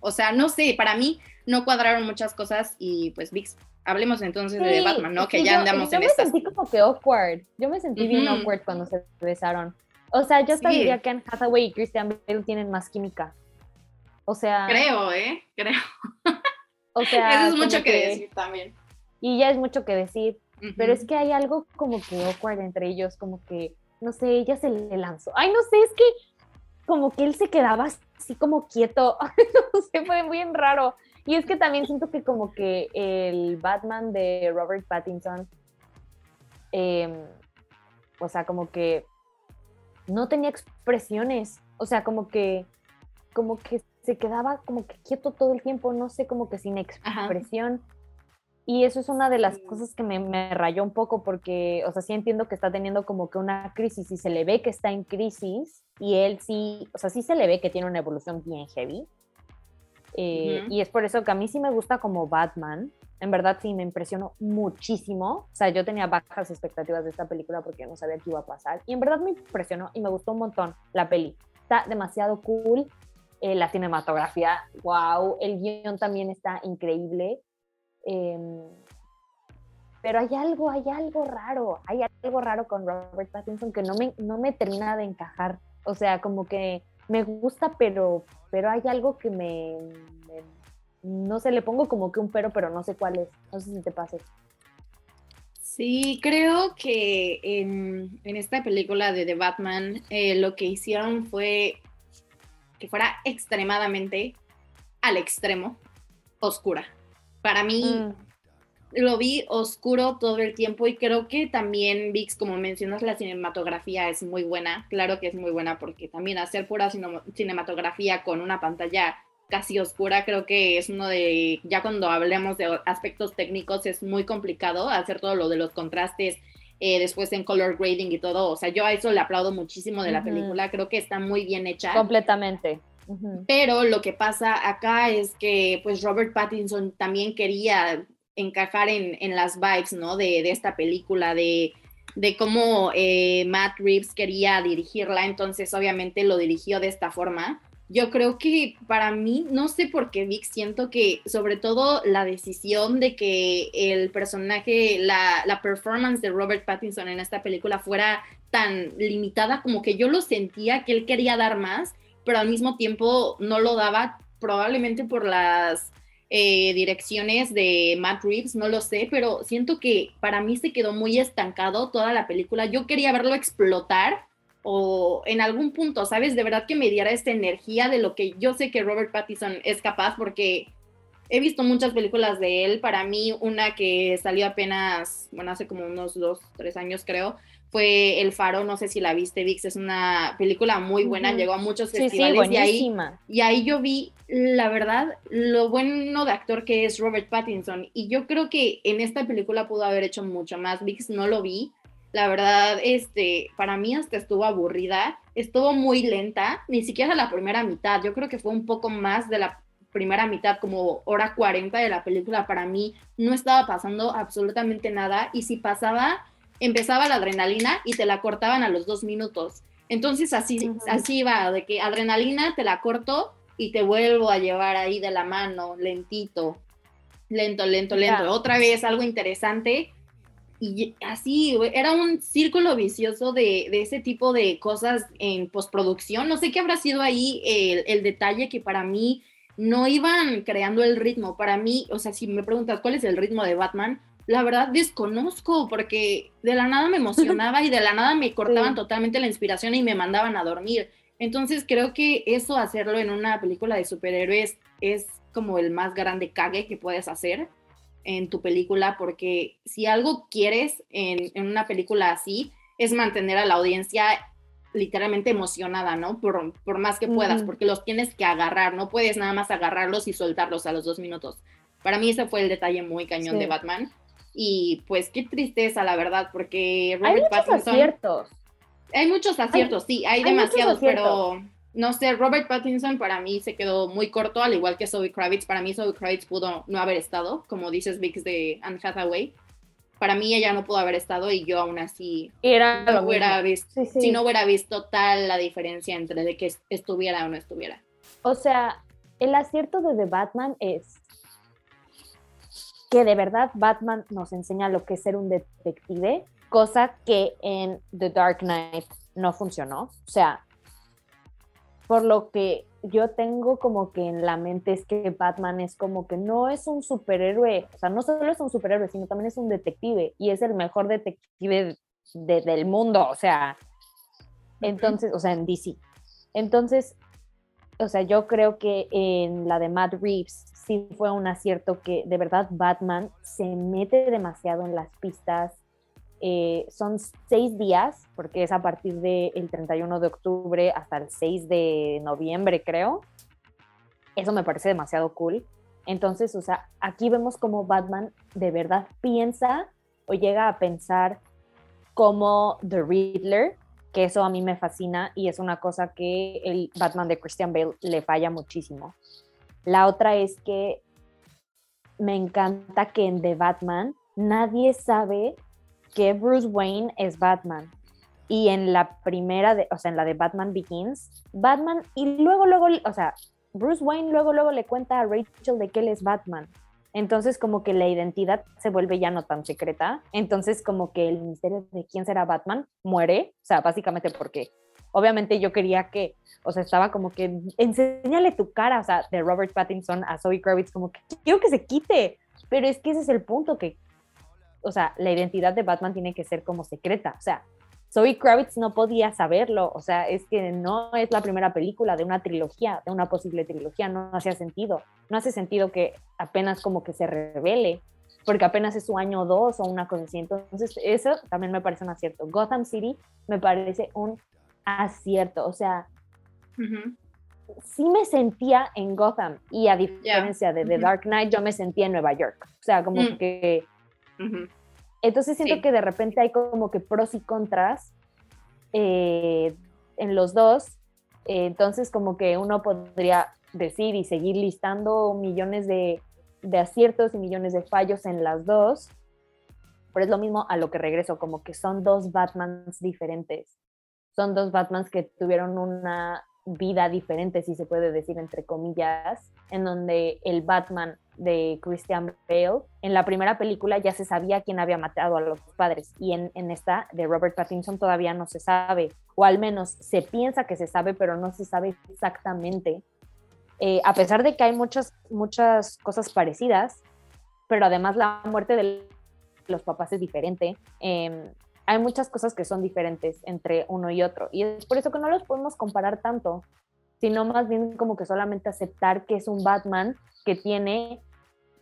o sea, no sé, para mí no cuadraron muchas cosas y pues Vix, hablemos entonces de Batman, ¿no? Que ya andamos en. Yo me sentí como que awkward, yo me sentí bien awkward cuando se besaron. O sea, yo sabía que Anne Hathaway y Christian Bale tienen más química. O sea... Creo, ¿eh? Creo. O sea... Eso es mucho que, decir también. Y ya es mucho que decir, pero es que hay algo como que awkward entre ellos, como que, no sé, ella se le lanzó. Ay, no sé, es que como que él se quedaba así como quieto, no sé, fue muy raro. Y es que también siento que como que el Batman de Robert Pattinson, em, o sea, como que no tenía expresiones, o sea, como que, como que se quedaba como que quieto todo el tiempo, no sé, como que sin expresión. Y eso es una de las cosas que me, me, rayó un poco porque, o sea, sí entiendo que está teniendo como que una crisis y se le ve que está en crisis y él sí, o sea, sí se le ve que tiene una evolución bien heavy, eh, y es por eso que a mí sí me gusta como Batman. En verdad sí me impresionó muchísimo. O sea, yo tenía bajas expectativas de esta película porque no sabía qué iba a pasar. Y en verdad me impresionó y me gustó un montón la peli. Está demasiado cool. Eh, la cinematografía, wow. El guion también está increíble. Em, pero hay algo, hay algo raro. Hay algo raro con Robert Pattinson que no me, no me termina de encajar. O sea, como que me gusta, pero, pero hay algo que me, no sé, le pongo como que un pero, pero no sé cuál es. No sé si te pase. Sí, creo que en, esta película de The Batman eh, lo que hicieron fue que fuera extremadamente al extremo oscura. Para mí, mm lo vi oscuro todo el tiempo y creo que también, Vix, como mencionas, la cinematografía es muy buena. Claro que es muy buena porque también hacer pura cinematografía con una pantalla casi oscura creo que es uno de, ya cuando hablemos de aspectos técnicos es muy complicado hacer todo lo de los contrastes eh, después en color grading y todo. O sea, yo a eso le aplaudo muchísimo de la película, creo que está muy bien hecha. Completamente. Pero lo que pasa acá es que pues Robert Pattinson también quería encajar en, en las vibes, ¿no? De, de esta película, de, de cómo eh, Matt Reeves quería dirigirla, entonces obviamente lo dirigió de esta forma yo creo que para mí, no sé por qué Vic, siento que sobre todo la decisión de que el personaje, la, la, performance de Robert Pattinson en esta película fuera tan limitada, como que yo lo sentía que él quería dar más, pero al mismo tiempo no lo daba, probablemente por las eh, direcciones de Matt Reeves, no lo sé, pero siento que para mí se quedó muy estancado toda la película. Yo quería verlo explotar o en algún punto, ¿sabes? De verdad que me diera esta energía de lo que yo sé que Robert Pattinson es capaz porque he visto muchas películas de él. Para mí, una que salió apenas, bueno, hace como unos dos, tres años creo, fue El Faro, no sé si la viste, Vix, es una película muy buena, llegó a muchos festivales y, ahí, y ahí yo vi, la verdad, lo bueno de actor que es Robert Pattinson. Y yo creo que en esta película pudo haber hecho mucho más. Vix no lo vi, la verdad, este, para mí hasta estuvo aburrida, estuvo muy lenta, ni siquiera la primera mitad, yo creo que fue un poco más de la primera mitad, como hora 40 de la película, para mí no estaba pasando absolutamente nada y si pasaba, empezaba la adrenalina y te la cortaban a los dos minutos. Entonces así, así iba, de que adrenalina te la corto y te vuelvo a llevar ahí de la mano, lentito, lento, lento, lento. Otra vez algo interesante y así, era un círculo vicioso de, ese tipo de cosas en postproducción. No sé qué habrá sido ahí el, detalle que para mí no iban creando el ritmo. Para mí, o sea, si me preguntas cuál es el ritmo de Batman, la verdad desconozco porque de la nada me emocionaba y de la nada me cortaban totalmente la inspiración y me mandaban a dormir. Entonces creo que eso, hacerlo en una película de superhéroes, es como el más grande cague que puedes hacer en tu película, porque si algo quieres en, una película así, es mantener a la audiencia literalmente emocionada, ¿no? Por, por más que puedas, porque los tienes que agarrar, no puedes nada más agarrarlos y soltarlos a los dos minutos. Para mí ese fue el detalle muy cañón de Batman. Y pues qué tristeza, la verdad, porque Robert hay muchos Aciertos. Hay muchos aciertos, sí, hay, demasiados, pero no sé, Robert Pattinson para mí se quedó muy corto, al igual que Zoe Kravitz. Para mí Zoe Kravitz pudo no haber estado, como dices Vix de Anne Hathaway. Para mí ella no pudo haber estado y yo aún así Era no hubiera visto, si no hubiera visto tal la diferencia entre de que estuviera o no estuviera. O sea, el acierto de The Batman es que de verdad Batman nos enseña lo que es ser un detective, cosa que en The Dark Knight no funcionó. O sea, por lo que yo tengo como que en la mente es que Batman es como que no es un superhéroe, o sea, no solo es un superhéroe, sino también es un detective y es el mejor detective del mundo, o sea, entonces, o sea, en DC. Entonces, o sea, yo creo que en la de Matt Reeves sí fue un acierto que de verdad Batman se mete demasiado en las pistas, eh, son seis días, porque es a partir del 31 de octubre hasta el 6 de noviembre, creo. Eso me parece demasiado cool. Entonces, o sea, aquí vemos como Batman de verdad piensa o llega a pensar como The Riddler, que eso a mí me fascina y es una cosa que el Batman de Christian Bale le falla muchísimo. La otra es que me encanta que en The Batman nadie sabe que Bruce Wayne es Batman. Y en la primera, de, o sea, en la de Batman Begins, Batman, y luego, luego, o sea, Bruce Wayne luego, luego le cuenta a Rachel de que él es Batman. Entonces como que la identidad se vuelve ya no tan secreta. Entonces como que el misterio de quién será Batman muere. O sea, básicamente porque obviamente yo quería que, o sea, estaba como que enséñale tu cara, o sea, de Robert Pattinson a Zoe Kravitz, como que quiero que se quite. Pero es que ese es el punto, que o sea, la identidad de Batman tiene que ser como secreta. O sea, Zoe Kravitz no podía saberlo. O sea, es que no es la primera película de una trilogía, de una posible trilogía. No, hacía sentido. No hace sentido que apenas como que se revele, porque apenas es su año dos o una cosa así. Entonces, eso también me parece un acierto. Gotham City me parece un acierto. O sea, sí me sentía en Gotham y a diferencia de The Dark Knight, yo me sentía en Nueva York. O sea, como mm. que Entonces siento que de repente hay como que pros y contras eh, en los dos. entonces como que uno podría decir y seguir listando millones de, de aciertos y millones de fallos en las dos. Pero es lo mismo a lo que regreso, como que son dos Batmans diferentes. Son dos Batmans que tuvieron una vida diferente, si se puede decir entre comillas, en donde el Batman de Christian Bale, en la primera película ya se sabía quién había matado a los padres y en, en, esta de Robert Pattinson todavía no se sabe, o al menos se piensa que se sabe, pero no se sabe exactamente. Eh, a pesar de que hay muchas, muchas cosas parecidas, pero además la muerte de los papás es diferente. Em, hay muchas cosas que son diferentes entre uno y otro. Y es por eso que no los podemos comparar tanto, sino más bien como que solamente aceptar que es un Batman que tiene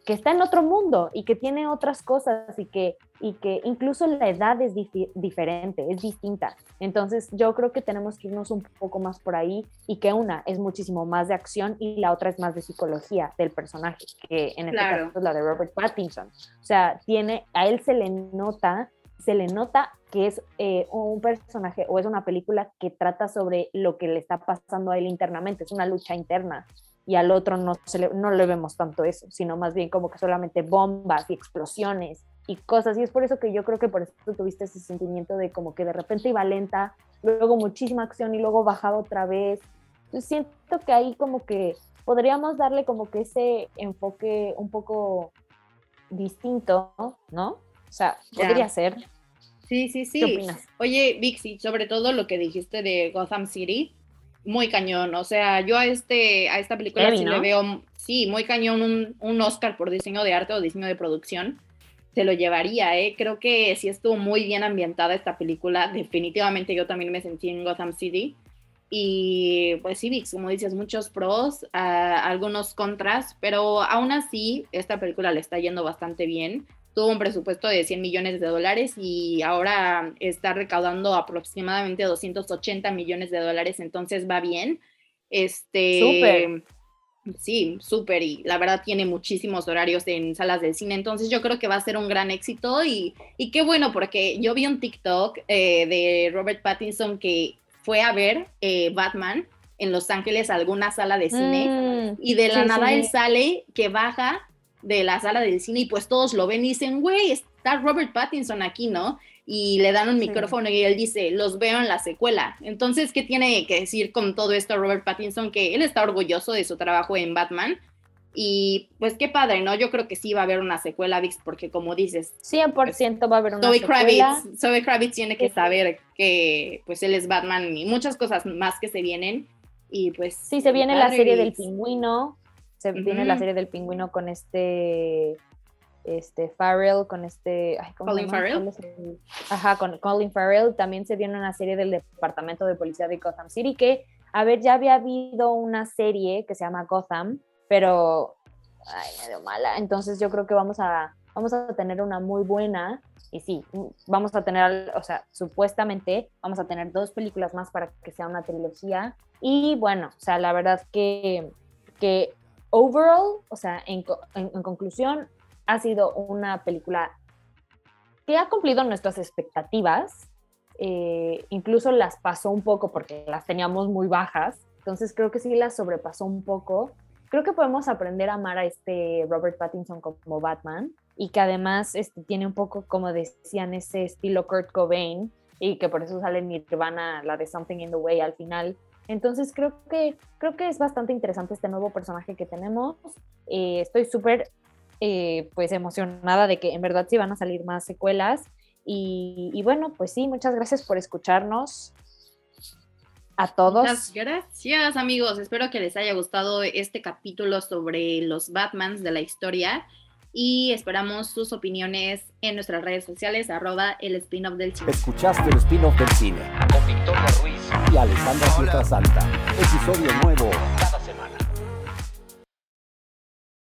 que está en otro mundo y que tiene otras cosas y que, y que incluso la edad es diferente, es distinta. Entonces yo creo que tenemos que irnos un poco más por ahí y que una es muchísimo más de acción y la otra es más de psicología del personaje, que en este caso es la de Robert Pattinson. O sea, tiene, a él se le nota, se le nota que es eh, un personaje o es una película que trata sobre lo que le está pasando a él internamente, es una lucha interna y al otro no, se le, no le vemos tanto eso, sino más bien como que solamente bombas y explosiones y cosas. Y es por eso que yo creo que por eso tuviste ese sentimiento de como que de repente iba lenta, luego muchísima acción y luego bajaba otra vez. Entonces siento que ahí como que podríamos darle como que ese enfoque un poco distinto, ¿no? O sea, podría ser. Sí, sí, sí. ¿Qué opinas? Oye, Vixi, sobre todo lo que dijiste de Gotham City, muy cañón. O sea, yo a este a esta película sí le veo, sí, muy cañón un, un, Oscar por diseño de arte o diseño de producción. Se lo llevaría, ¿eh? Creo que sí estuvo muy bien ambientada esta película. Definitivamente yo también me sentí en Gotham City. Y pues sí, Vix, como dices, muchos pros, algunos contras, pero aún así esta película le está yendo bastante bien tuvo un presupuesto de 100 millones de dólares y ahora está recaudando aproximadamente 280 millones de dólares, entonces va bien. Este, súper. Sí, súper, y la verdad tiene muchísimos horarios en salas de cine, entonces yo creo que va a ser un gran éxito y, y qué bueno, porque yo vi un TikTok eh, de Robert Pattinson que fue a ver eh, Batman en Los Ángeles a alguna sala de cine mm, y de la nada él sale que baja de la sala del cine y pues todos lo ven y dicen, güey, está Robert Pattinson aquí, ¿no? Y le dan un micrófono y él dice, los veo en la secuela. Entonces, ¿qué tiene que decir con todo esto Robert Pattinson? Que él está orgulloso de su trabajo en Batman. Y pues qué padre, ¿no? Yo creo que sí va a haber una secuela, Vix, porque como dices... 100% pues, va a haber una secuela. Kravitz, Zoe Kravitz tiene que saber que pues él es Batman y muchas cosas más que se vienen. Y pues... Sí, se viene la serie del pingüino, se viene la serie del pingüino con este este Farrell, con este Colin Farrell. Ajá, con Colin Farrell. También se viene una serie del departamento de policía de Gotham City que, a ver, ya había habido una serie que se llama Gotham, pero ay, medio mala. Entonces yo creo que vamos a vamos a tener una muy buena y sí, vamos a tener, o sea, supuestamente vamos a tener dos películas más para que sea una trilogía. Y bueno, o sea, la verdad que, que overall, o sea, en, conclusión, ha sido una película que ha cumplido nuestras expectativas, eh, incluso las pasó un poco porque las teníamos muy bajas, entonces creo que sí las sobrepasó un poco. Creo que podemos aprender a amar a este Robert Pattinson como Batman y que además este, tiene un poco, como decían, ese estilo Kurt Cobain y que por eso sale Nirvana, la de Something in the Way al final, entonces creo que, creo que es bastante interesante este nuevo personaje que tenemos. Eh, estoy súper eh, pues emocionada de que en verdad sí van a salir más secuelas. Y, bueno, pues sí, muchas gracias por escucharnos a todos. Muchas gracias amigos, espero que les haya gustado este capítulo sobre los Batmans de la historia y esperamos sus opiniones en nuestras redes sociales, arroba el spin-off del cine. Escuchaste el spin-off del cine con Victoria Y Alessandra Santa. Episodio nuevo